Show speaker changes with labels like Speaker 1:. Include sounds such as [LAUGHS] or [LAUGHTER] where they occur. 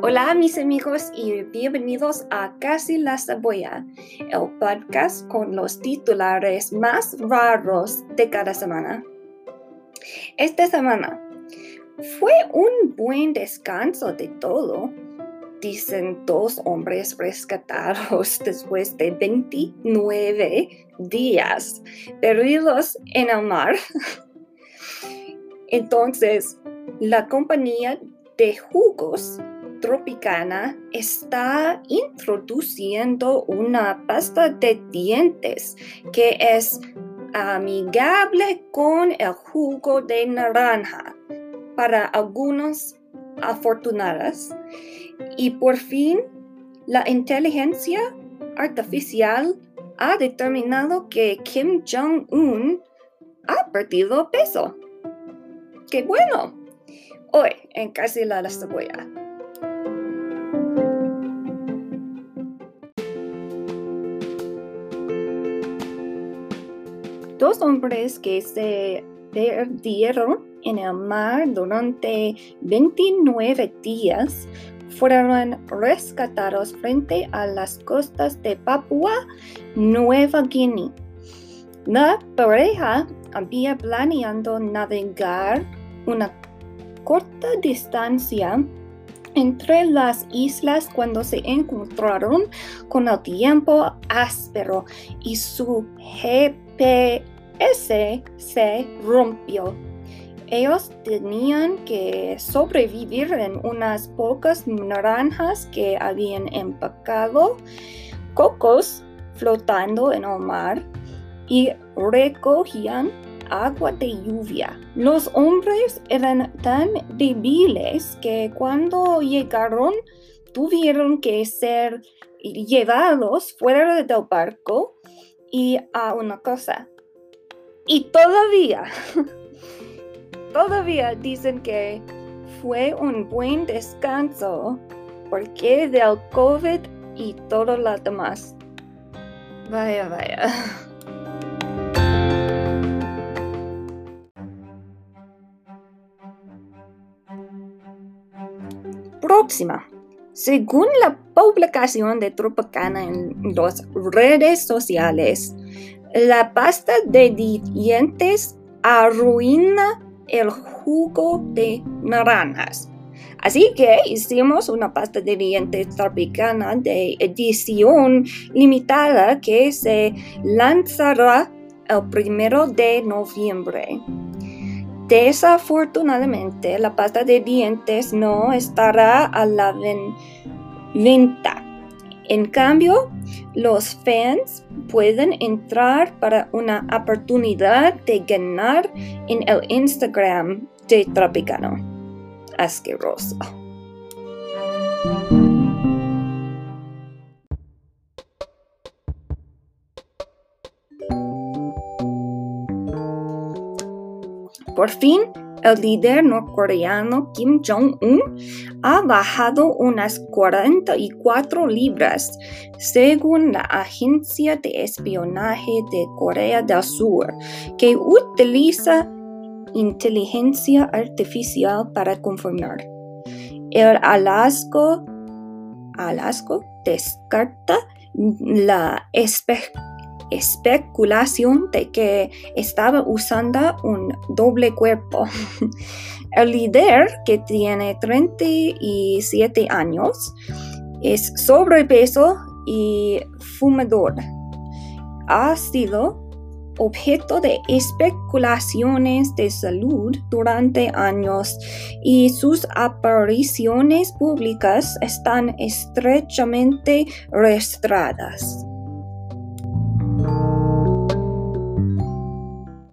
Speaker 1: Hola mis amigos y bienvenidos a Casi la Cebolla, el podcast con los titulares más raros de cada semana. Esta semana fue un buen descanso de todo, dicen dos hombres rescatados [LAUGHS] después de 29 días perdidos en el mar. [LAUGHS] Entonces, la compañía de jugos Tropicana está introduciendo una pasta de dientes que es amigable con el jugo de naranja para algunos afortunadas. Y por fin, la inteligencia artificial ha determinado que Kim Jong-un ha perdido peso. ¡Qué bueno! Hoy en Casi la Cebolla. Dos hombres que se perdieron en el mar durante 29 días fueron rescatados frente a las costas de Papua Nueva Guinea. La pareja había planeado navegar una corta distancia entre las islas cuando se encontraron con el tiempo áspero y su GPS se rompió. Ellos tenían que sobrevivir en unas pocas naranjas que habían empacado, cocos flotando en el mar y recogían agua de lluvia. Los hombres eran tan débiles que cuando llegaron tuvieron que ser llevados fuera del barco y a una cosa. Y todavía, [LAUGHS] todavía dicen que fue un buen descanso porque del COVID y todo lo demás. Vaya, vaya. [LAUGHS] Próxima. Según la publicación de Tropicana en las redes sociales, la pasta de dientes arruina el jugo de naranjas. Así que hicimos una pasta de dientes tropicana de edición limitada que se lanzará el primero de noviembre. Desafortunadamente, la pasta de dientes no estará a la venta. En cambio, los fans pueden entrar para una oportunidad de ganar en el Instagram de Tropicano. Asqueroso. Por fin, el líder norcoreano Kim Jong-un ha bajado unas 44 libras, según la agencia de espionaje de Corea del Sur, que utiliza inteligencia artificial para confirmar. El Alaska, Alaska descarta la especie especulación de que estaba usando un doble cuerpo. [LAUGHS] El líder, que tiene 37 años, es sobrepeso y fumador. Ha sido objeto de especulaciones de salud durante años y sus apariciones públicas están estrechamente restradas.